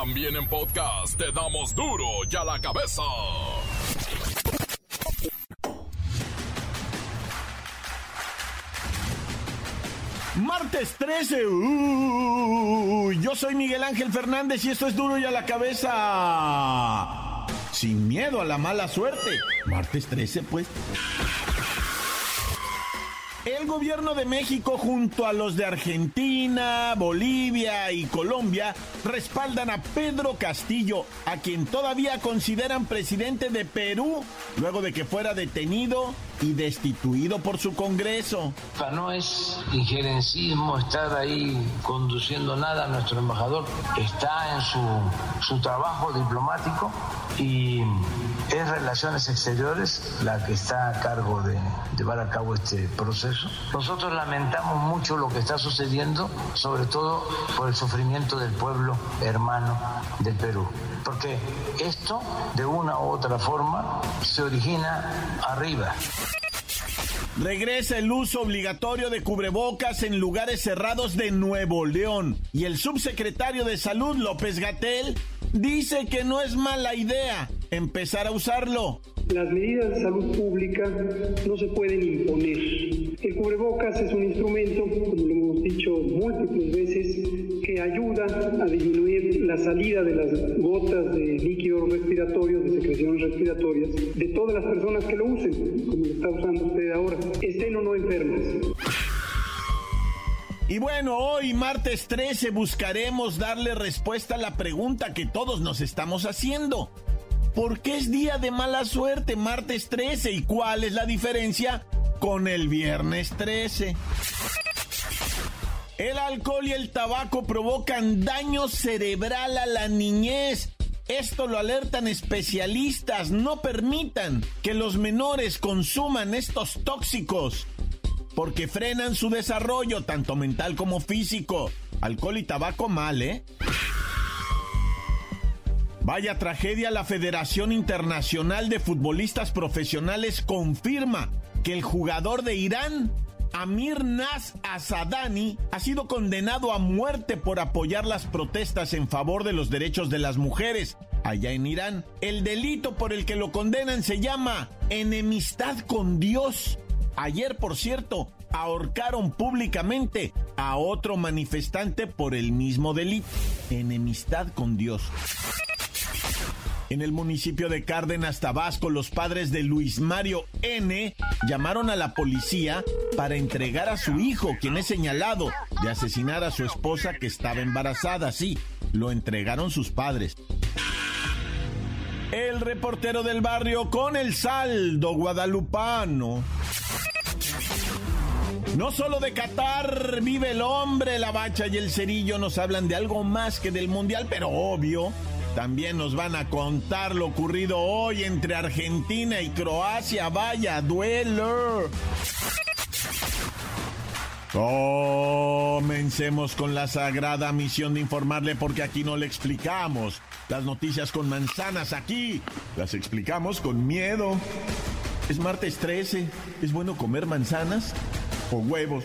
También en podcast te damos duro y a la cabeza. Martes 13. Uh, yo soy Miguel Ángel Fernández y esto es duro y a la cabeza. Sin miedo a la mala suerte. Martes 13, pues. El gobierno de México junto a los de Argentina, Bolivia y Colombia respaldan a Pedro Castillo, a quien todavía consideran presidente de Perú, luego de que fuera detenido y destituido por su Congreso. No es injerencismo estar ahí conduciendo nada. Nuestro embajador está en su, su trabajo diplomático y es Relaciones Exteriores la que está a cargo de llevar a cabo este proceso. Nosotros lamentamos mucho lo que está sucediendo, sobre todo por el sufrimiento del pueblo hermano del Perú, porque esto de una u otra forma se origina arriba. Regresa el uso obligatorio de cubrebocas en lugares cerrados de Nuevo León y el subsecretario de Salud López Gatel dice que no es mala idea empezar a usarlo. Las medidas de salud pública no se pueden imponer. El cubrebocas es un instrumento, como lo hemos dicho múltiples veces, que ayuda a disminuir la salida de las gotas de líquidos respiratorios, de secreciones respiratorias, de todas las personas que lo usen, como lo está usando usted ahora, estén o no enfermas. Y bueno, hoy martes 13 buscaremos darle respuesta a la pregunta que todos nos estamos haciendo. ¿Por qué es día de mala suerte martes 13 y cuál es la diferencia con el viernes 13? El alcohol y el tabaco provocan daño cerebral a la niñez. Esto lo alertan especialistas. No permitan que los menores consuman estos tóxicos porque frenan su desarrollo, tanto mental como físico. Alcohol y tabaco mal, ¿eh? Vaya tragedia, la Federación Internacional de Futbolistas Profesionales confirma que el jugador de Irán, Amir Nas Asadani, ha sido condenado a muerte por apoyar las protestas en favor de los derechos de las mujeres allá en Irán. El delito por el que lo condenan se llama enemistad con Dios. Ayer, por cierto, ahorcaron públicamente a otro manifestante por el mismo delito, enemistad con Dios. En el municipio de Cárdenas, Tabasco, los padres de Luis Mario N llamaron a la policía para entregar a su hijo, quien es señalado de asesinar a su esposa que estaba embarazada. Sí, lo entregaron sus padres. El reportero del barrio con el saldo guadalupano. No solo de Qatar vive el hombre, la bacha y el cerillo nos hablan de algo más que del mundial, pero obvio también nos van a contar lo ocurrido hoy entre Argentina y Croacia. Vaya duelo. Comencemos con la sagrada misión de informarle porque aquí no le explicamos las noticias con manzanas, aquí las explicamos con miedo. Es martes 13, ¿es bueno comer manzanas o huevos?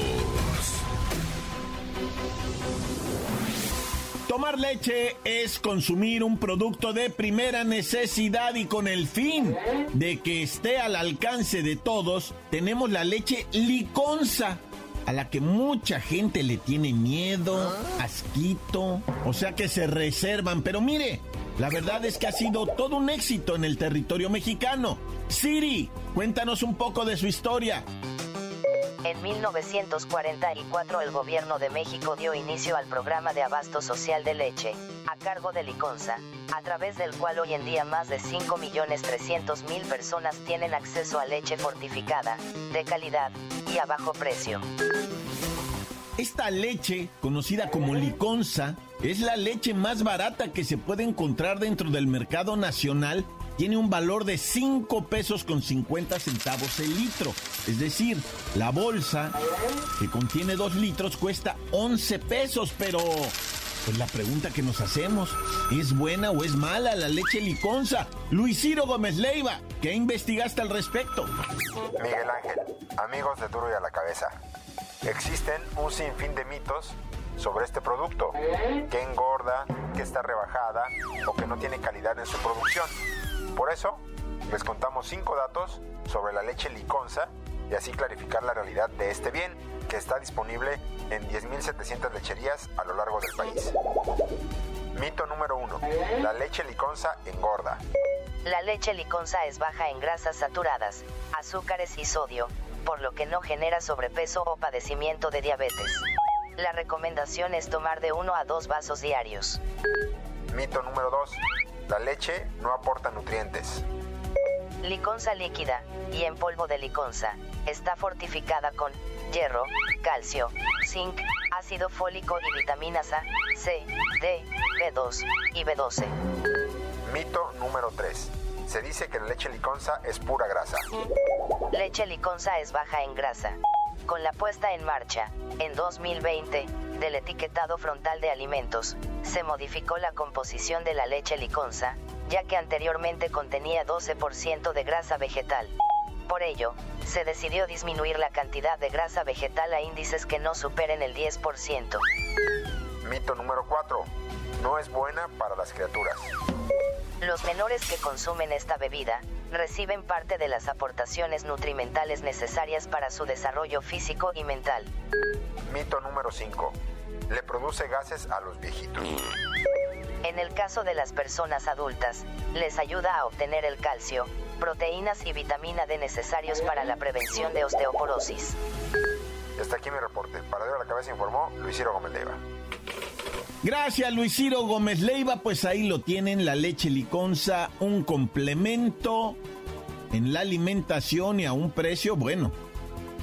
Tomar leche es consumir un producto de primera necesidad y con el fin de que esté al alcance de todos, tenemos la leche liconza a la que mucha gente le tiene miedo, asquito, o sea que se reservan. Pero mire, la verdad es que ha sido todo un éxito en el territorio mexicano. Siri, cuéntanos un poco de su historia. En 1944 el gobierno de México dio inicio al programa de abasto social de leche, a cargo de Liconza, a través del cual hoy en día más de 5.300.000 personas tienen acceso a leche fortificada, de calidad, y a bajo precio. Esta leche, conocida como liconza, es la leche más barata que se puede encontrar dentro del mercado nacional. Tiene un valor de 5 pesos con 50 centavos el litro. Es decir, la bolsa que contiene 2 litros cuesta 11 pesos, pero pues la pregunta que nos hacemos, ¿es buena o es mala la leche liconza? Luis Ciro Gómez Leiva, ¿qué investigaste al respecto? Miguel Ángel, amigos de Duro y a la Cabeza. Existen un sinfín de mitos sobre este producto, que engorda, que está rebajada o que no tiene calidad en su producción. Por eso, les contamos cinco datos sobre la leche liconza y así clarificar la realidad de este bien que está disponible en 10.700 lecherías a lo largo del país. Mito número 1. La leche liconza engorda. La leche liconza es baja en grasas saturadas, azúcares y sodio, por lo que no genera sobrepeso o padecimiento de diabetes. La recomendación es tomar de 1 a 2 vasos diarios. Mito número 2. La leche no aporta nutrientes. Liconza líquida, y en polvo de liconza, está fortificada con hierro, calcio, zinc, ácido fólico y vitaminas A, C, D, B2 y B12. Mito número 3. Se dice que la leche liconza es pura grasa. Leche liconza es baja en grasa. Con la puesta en marcha, en 2020, del etiquetado frontal de alimentos, se modificó la composición de la leche liconza, ya que anteriormente contenía 12% de grasa vegetal. Por ello, se decidió disminuir la cantidad de grasa vegetal a índices que no superen el 10%. Mito número 4. No es buena para las criaturas. Los menores que consumen esta bebida reciben parte de las aportaciones nutrimentales necesarias para su desarrollo físico y mental. Mito número 5. Le produce gases a los viejitos. En el caso de las personas adultas, les ayuda a obtener el calcio, proteínas y vitamina D necesarios para la prevención de osteoporosis. Hasta aquí mi reporte. Para a la cabeza informó Luis Ciro Gómez Leiva. Gracias Luis Ciro Gómez Leiva, pues ahí lo tienen, la leche liconza, un complemento en la alimentación y a un precio bueno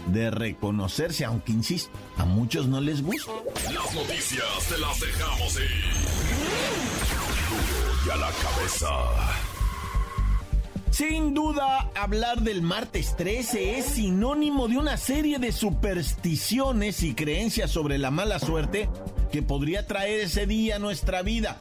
de reconocerse, aunque insisto, a muchos no les gusta. Las noticias te las dejamos ir. y a la cabeza. Sin duda, hablar del martes 13 es sinónimo de una serie de supersticiones y creencias sobre la mala suerte que podría traer ese día a nuestra vida.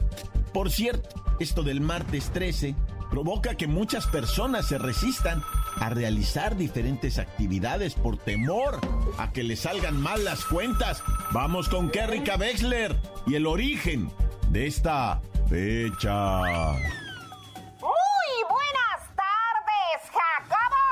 Por cierto, esto del martes 13 provoca que muchas personas se resistan a realizar diferentes actividades por temor a que les salgan mal las cuentas. Vamos con Kerrika Wexler y el origen de esta fecha. Muy buenas tardes, Jacobo.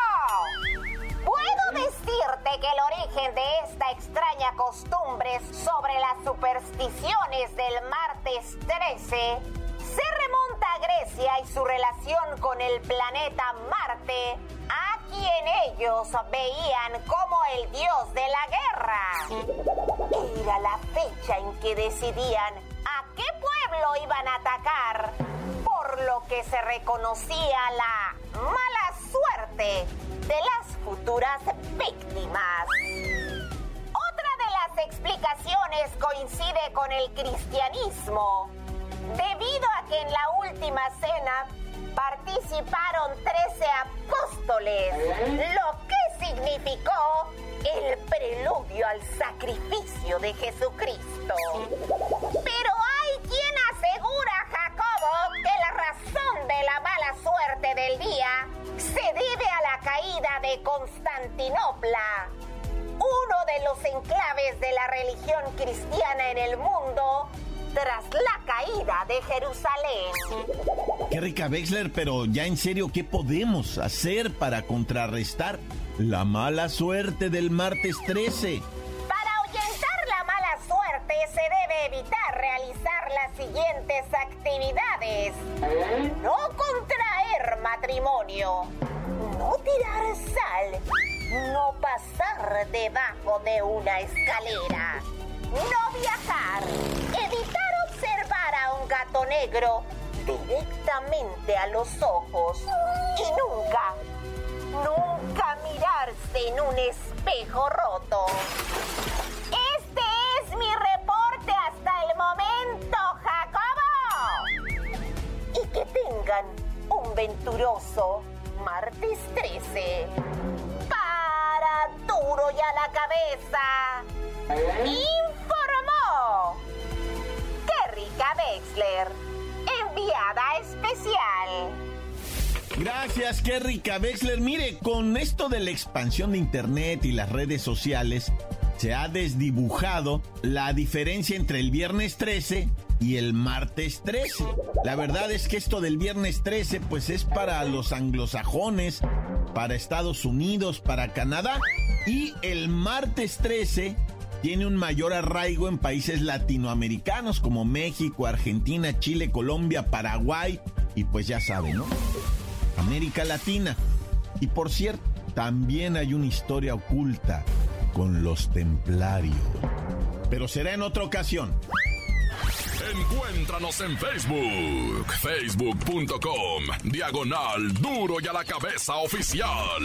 Puedo decirte que el origen de esta extraña costumbre sobre las supersticiones del martes 13 se remonta a Grecia y su relación con el planeta veían como el dios de la guerra. Era la fecha en que decidían a qué pueblo iban a atacar, por lo que se reconocía la mala suerte de las futuras víctimas. Otra de las explicaciones coincide con el cristianismo debido a que en la última cena participaron 13 apóstoles, lo significó el preludio al sacrificio de Jesucristo. Pero hay quien asegura, Jacobo, que la razón de la mala suerte del día se debe a la caída de Constantinopla, uno de los enclaves de la religión cristiana en el mundo tras la caída de Jerusalén. Qué rica Wexler, pero ya en serio, ¿qué podemos hacer para contrarrestar la mala suerte del martes 13? Para ahuyentar la mala suerte se debe evitar realizar las siguientes actividades. No contraer matrimonio. No tirar sal. No pasar debajo de una escalera. No viajar. Evitar a un gato negro directamente a los ojos y nunca, nunca provoca mirarse en un espejo roto. Este es mi reporte hasta el momento, Jacobo. Y que tengan un venturoso martes 13. Para duro y a la cabeza. ¿Eh? Informó. Kerry Wexler, enviada especial. Gracias, Kerry Wexler. Mire, con esto de la expansión de Internet y las redes sociales, se ha desdibujado la diferencia entre el viernes 13 y el martes 13. La verdad es que esto del viernes 13 pues es para los anglosajones, para Estados Unidos, para Canadá y el martes 13 tiene un mayor arraigo en países latinoamericanos como México, Argentina, Chile, Colombia, Paraguay y pues ya saben, ¿no? América Latina. Y por cierto, también hay una historia oculta con los templarios. Pero será en otra ocasión. Encuéntranos en Facebook, facebook.com, diagonal duro y a la cabeza oficial.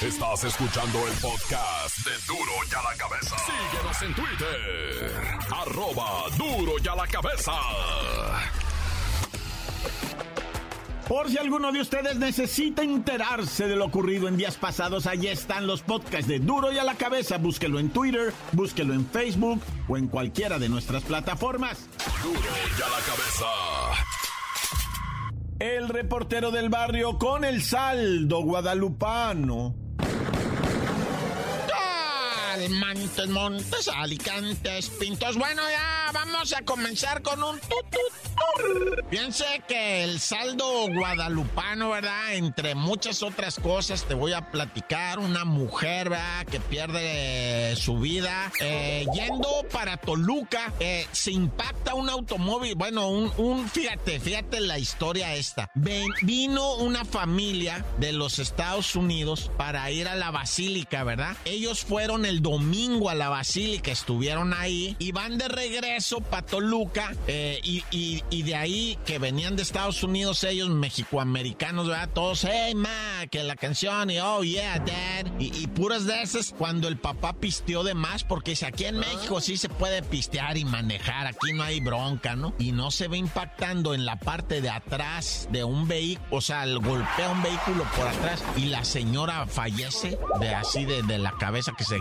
Estás escuchando el podcast de Duro y a la cabeza. Síguenos en Twitter, arroba duro y a la cabeza. Por si alguno de ustedes necesita enterarse de lo ocurrido en días pasados, allí están los podcasts de Duro y a la cabeza. Búsquelo en Twitter, búsquelo en Facebook o en cualquiera de nuestras plataformas. Duro y a la cabeza. El reportero del barrio con el saldo guadalupano. Montes, Montes, Alicantes, Pintos. Bueno, ya vamos a comenzar con un tutut. Piense que el saldo guadalupano, ¿verdad? Entre muchas otras cosas, te voy a platicar. Una mujer, ¿verdad? Que pierde su vida eh, yendo para Toluca. Eh, se impacta un automóvil. Bueno, un, un, fíjate, fíjate la historia esta. Vino una familia de los Estados Unidos para ir a la basílica, ¿verdad? Ellos fueron el domingo a la basílica, estuvieron ahí y van de regreso para Toluca eh, y, y, y, de ahí que venían de Estados Unidos ellos, mexicoamericanos, ¿verdad? Todos, hey, ma, que la canción y oh, yeah, dad. Y, y puras de esas cuando el papá pisteó de más, porque si aquí en México sí se puede pistear y manejar, aquí no hay bronca, ¿no? Y no se ve impactando en la parte de atrás de un vehículo, o sea, golpea un vehículo por atrás y la señora fallece de así de, de la cabeza que se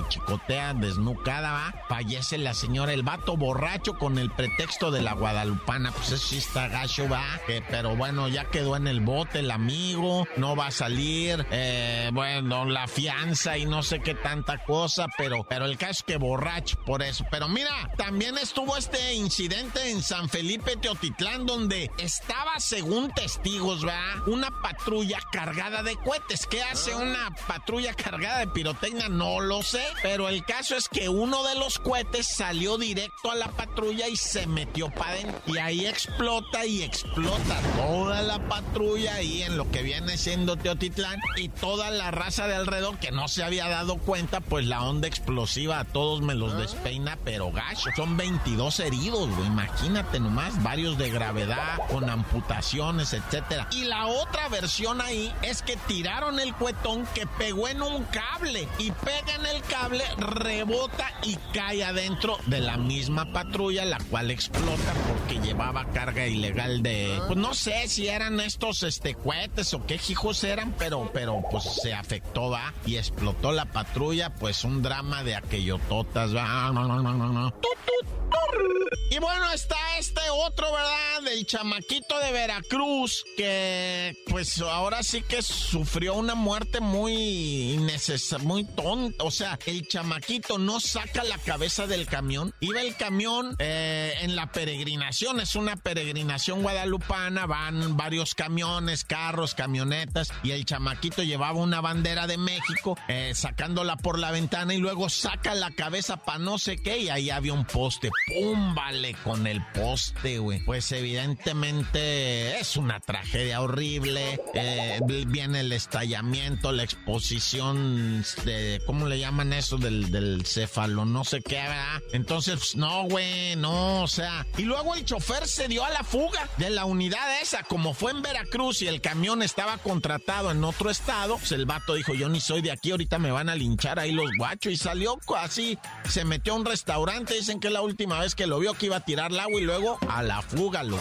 desnucada, va. Fallece la señora, el vato borracho con el pretexto de la guadalupana. Pues eso sí está gacho, va. Que, pero bueno, ya quedó en el bote el amigo, no va a salir. Eh, bueno, la fianza y no sé qué tanta cosa, pero, pero el caso es que borracho por eso. Pero mira, también estuvo este incidente en San Felipe Teotitlán donde estaba, según testigos, va, una patrulla cargada de cohetes. ¿Qué hace una patrulla cargada de pirotecnia? No lo sé, pero el caso es que uno de los cohetes salió directo a la patrulla y se metió para adentro. Y ahí explota y explota toda la patrulla ahí en lo que viene siendo Teotitlán y toda la raza de alrededor que no se había dado cuenta, pues la onda explosiva a todos me los despeina, pero gacho. Son 22 heridos, güey. Imagínate nomás, varios de gravedad, con amputaciones, etcétera. Y la otra versión ahí es que tiraron el cuetón que pegó en un cable y pega en el cable, rebota y cae adentro de la misma patrulla, la cual explota porque llevaba carga ilegal de. Pues no sé si eran estos este, cohetes o qué hijos eran, pero, pero pues se afectó, va, y explotó la patrulla, pues un drama de aquellototas, va. Y bueno, está este otro, ¿verdad? Del chamaquito de Veracruz, que pues ahora sí que sufrió una muerte muy innecesaria, muy tonta. O sea, el chamaquito no saca la cabeza del camión. Iba el camión eh, en la peregrinación, es una peregrinación guadalupana, van varios camiones, carros, camionetas, y el chamaquito llevaba una bandera de México, eh, sacándola por la ventana y luego saca la cabeza para no sé qué, y ahí había un poste. ¡Pum! Vale con el poste, güey. Pues evidentemente es una tragedia horrible. Eh, viene el estallamiento, la exposición de, ¿cómo le llaman eso? Del, del céfalo, no sé qué, ¿verdad? Entonces, no, güey, no, o sea. Y luego el chofer se dio a la fuga de la unidad esa, como fue en Veracruz y el camión estaba contratado en otro estado, pues el vato dijo, yo ni soy de aquí, ahorita me van a linchar ahí los guachos. Y salió así, se metió a un restaurante, dicen que la última vez que lo vio que iba a tirar el agua y luego a la fuga lo.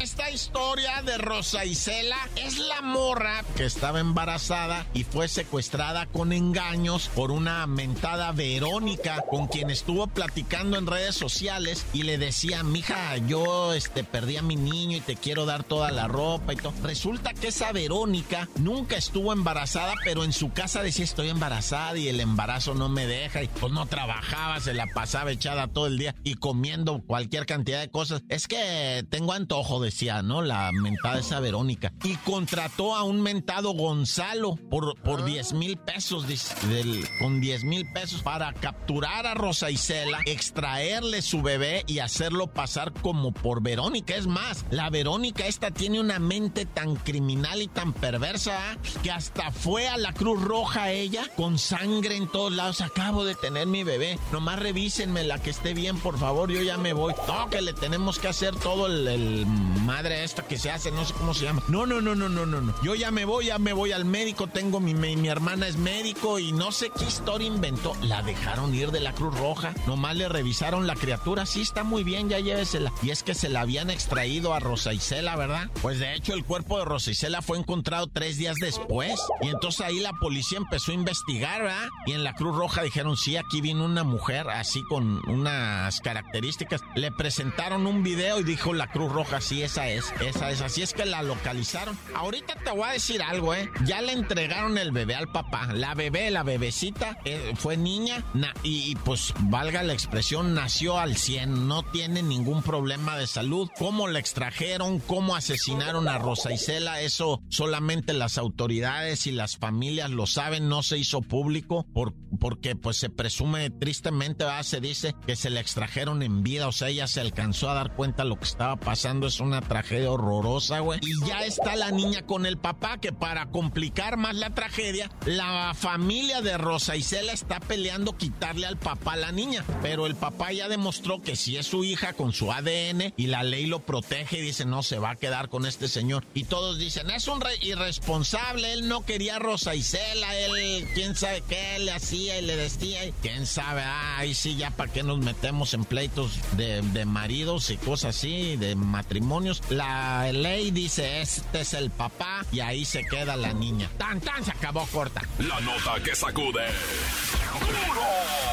Esta historia de Rosa Isela es la morra que estaba embarazada y fue secuestrada con engaños por una mentada Verónica con quien estuvo platicando en redes sociales y le decía, mija, yo este, perdí a mi niño y te quiero dar toda la ropa y todo. Resulta que esa Verónica nunca estuvo embarazada, pero en su casa decía estoy embarazada y el embarazo no me deja y pues no trabajaba, se la pasaba echada todo el día y comiendo cualquier cantidad de cosas. Es que tengo antojo, decía, ¿no? La mentada esa Verónica. Y contrató a un mentado Gonzalo por, por 10 mil pesos, del, con 10 mil pesos para capturar a Rosa Isela, extraerle su bebé y hacerlo pasar como por Verónica. Es más, la Verónica esta tiene una mente tan criminal y tan perversa que hasta fue a la Cruz Roja ella con sangre en todos lados. Acabo de tener mi bebé. Nomás revísenme la que esté bien, por favor. Yo ya me voy. No, que le tenemos que hacer todo el, madre esta que se hace, no sé cómo se llama. No, no, no, no, no, no, no. Yo ya me voy, ya me voy al médico. Tengo mi, mi, hermana es médico y no sé qué historia inventó. La dejaron ir de la Cruz Roja. Nomás le revisaron la criatura. Sí, está muy bien, ya llévesela. Y es que se la habían extraído a Rosa Isela, ¿verdad? Pues de hecho, el cuerpo de Rosa Isela fue encontrado tres días después. Y entonces ahí la policía empezó a investigar, ¿verdad? Y en la Cruz Roja dijeron, sí, aquí vino una mujer así con unas características. Le presentaron un video y dijo la Cruz Roja, sí, esa es, esa es. Así es que la localizaron. Ahorita te voy a decir algo, ¿eh? Ya le entregaron el bebé al papá. La bebé, la bebecita, eh, fue niña y, pues valga la expresión, nació al 100. No tiene ningún problema de salud. ¿Cómo la extrajeron? ¿Cómo asesinaron a Rosa Isela? Eso solamente las autoridades y las familias lo saben. No se hizo público por, porque pues se presume tristemente, se dice que se le extrajeron en vida. O sea, ella se alcanzó a dar cuenta de lo que estaba pasando. Es una tragedia horrorosa, güey. Y ya está la niña con el papá, que para complicar más la tragedia, la familia de Rosa Isela está peleando quitarle al papá a la niña. Pero el papá ya demostró que si es su hija con su ADN y la ley lo protege y dice, no, se va a quedar con este señor. Y todos dicen, es un irresponsable, él no quería a Rosa Isela, él, quién sabe qué le hacía y le decía, quién sabe, ay, sí, ya para qué nos metemos en pleitos de, de maridos y cosas así, de matrimonios. La ley dice, este es el papá y ahí se queda la niña. Tan, tan, se acabó corta. La nota que sacude.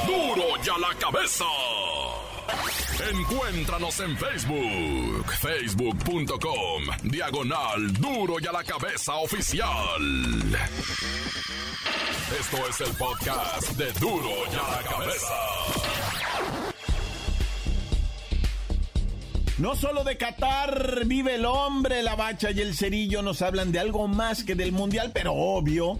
¡Duro! ¡Duro ya la cabeza! Encuéntranos en Facebook, facebook.com, diagonal duro y a la cabeza oficial. Esto es el podcast de duro y a la cabeza. No solo de Qatar vive el hombre, la bacha y el cerillo nos hablan de algo más que del mundial, pero obvio.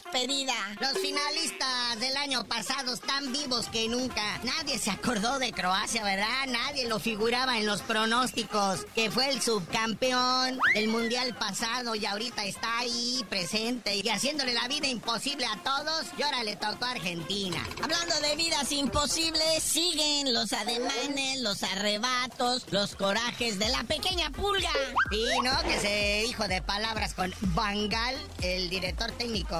despedida. Los finalistas del año pasado están vivos que nunca. Nadie se acordó de Croacia, ¿verdad? Nadie lo figuraba en los pronósticos, que fue el subcampeón del mundial pasado y ahorita está ahí presente y haciéndole la vida imposible a todos. Y ahora le tocó a Argentina. Hablando de vidas imposibles, siguen los ademanes, los arrebatos, los corajes de la pequeña pulga. Sí, ¿no? Que se dijo de palabras con Bangal el director técnico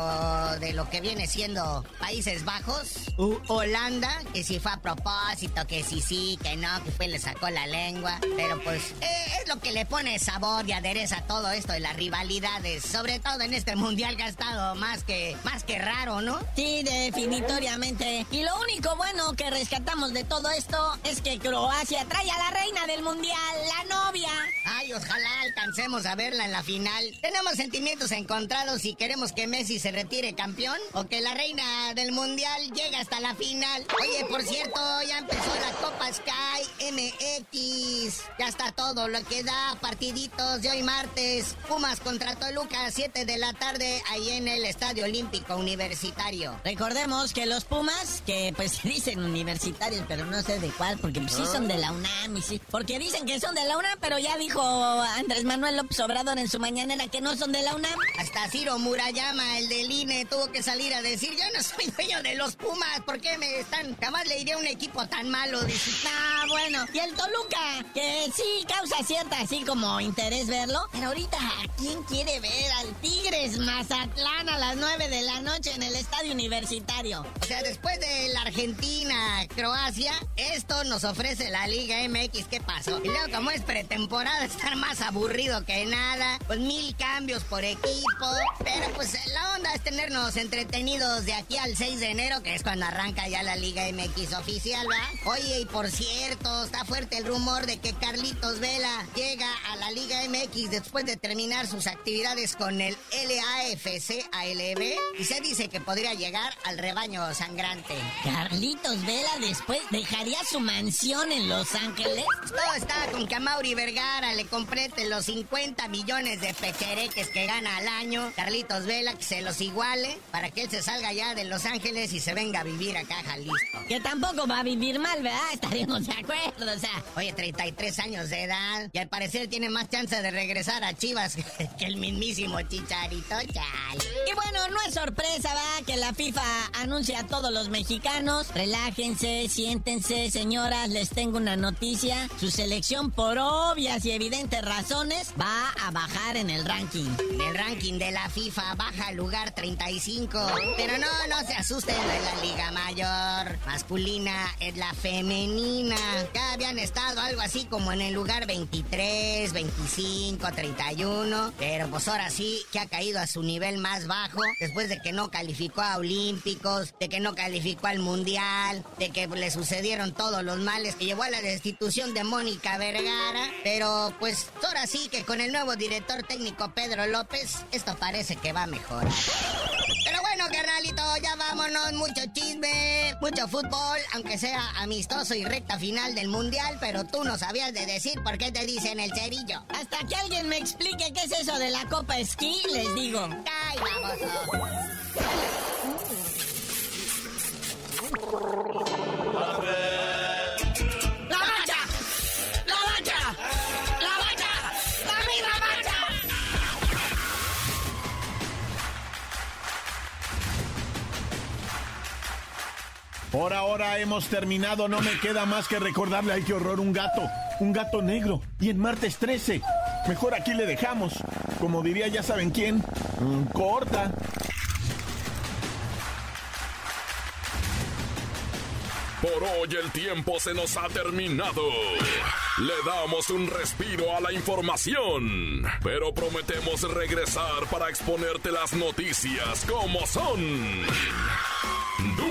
de lo que viene siendo Países Bajos, Holanda, que si fue a propósito, que sí, sí, que no, que fue le sacó la lengua. Pero pues eh, es lo que le pone sabor y adereza a todo esto de las rivalidades, sobre todo en este mundial que ha estado más que, más que raro, ¿no? Sí, definitoriamente. Y lo único bueno que rescatamos de todo esto es que Croacia trae a la reina del mundial, la novia. Ay, ojalá alcancemos a verla en la final. Tenemos sentimientos encontrados si queremos que Messi se retire campeón o que la reina del mundial llegue hasta la final. Oye, por cierto, ya empezó la Copa Sky MX. Ya está todo lo que da partiditos de hoy martes. Pumas contra Toluca a 7 de la tarde ahí en el Estadio Olímpico Universitario. Recordemos que los Pumas, que pues dicen universitarios, pero no sé de cuál, porque pues, sí son de la UNAM y sí. Porque dicen que son de la UNAM, pero ya dijo Andrés Manuel López Obrador en su mañanera que no son de la UNAM. Hasta Ciro Murayama, el del INE, tuvo que salir a decir, yo no soy dueño de los Pumas, ¿por qué me están? Jamás le iré a un equipo tan malo. Dice, ah, bueno. Y el Toluca, que sí causa cierta así como interés verlo. Pero ahorita, ¿a quién quiere ver al Tigres Mazatlán a las 9 de la noche en el estadio universitario? O sea, después de la Argentina, Croacia, esto nos ofrece la Liga MX. ¿Qué pasó? Y luego, como es pretemporada, estar más aburrido que nada. Pues mil cambios por equipo. Pero pues la onda es tenernos entretenidos de aquí al 6 de enero, que es cuando arranca ya la Liga MX oficial, ¿va? Oye, y por cierto, está fuerte el rumor de que Carlitos Vela llega a la Liga MX después de terminar sus actividades con el LAFC ALB y se dice que podría llegar al rebaño sangrante. Carlitos Vela después dejaría su mansión en Los Ángeles. Todo está con que a Mauri Vergara le complete los 50 millones de pechereques que gana al año. Carlitos Vela que se los para que él se salga ya de Los Ángeles y se venga a vivir acá a Jalisco. Que tampoco va a vivir mal, ¿verdad? Estaremos de acuerdo, o sea. Oye, 33 años de edad y al parecer tiene más chance de regresar a Chivas que el mismísimo Chicharito, chal. Y bueno, no es sorpresa, ¿va? Que la FIFA anuncia a todos los mexicanos. Relájense, siéntense, señoras, les tengo una noticia. Su selección, por obvias y evidentes razones, va a bajar en el ranking. En el ranking de la FIFA baja al lugar 35. Pero no, no se asusten, no es la Liga Mayor. Masculina es la femenina. Ya habían estado algo así como en el lugar 23, 25, 31. Pero pues ahora sí que ha caído a su nivel más bajo después de que no calificó a Olímpicos, de que no calificó al Mundial, de que le sucedieron todos los males que llevó a la destitución de Mónica Vergara. Pero pues ahora sí que con el nuevo director técnico Pedro López, esto parece que va mejor. Pero bueno, carnalito, ya vámonos. Mucho chisme, mucho fútbol, aunque sea amistoso y recta final del mundial, pero tú no sabías de decir por qué te dicen el cerillo. Hasta que alguien me explique qué es eso de la Copa Esquí, les digo. ¡Ay, vamos! Por ahora hemos terminado, no me queda más que recordarle, ay qué horror, un gato, un gato negro, y en martes 13. Mejor aquí le dejamos, como diría ya saben quién, mm, corta. Por hoy el tiempo se nos ha terminado. Le damos un respiro a la información, pero prometemos regresar para exponerte las noticias como son.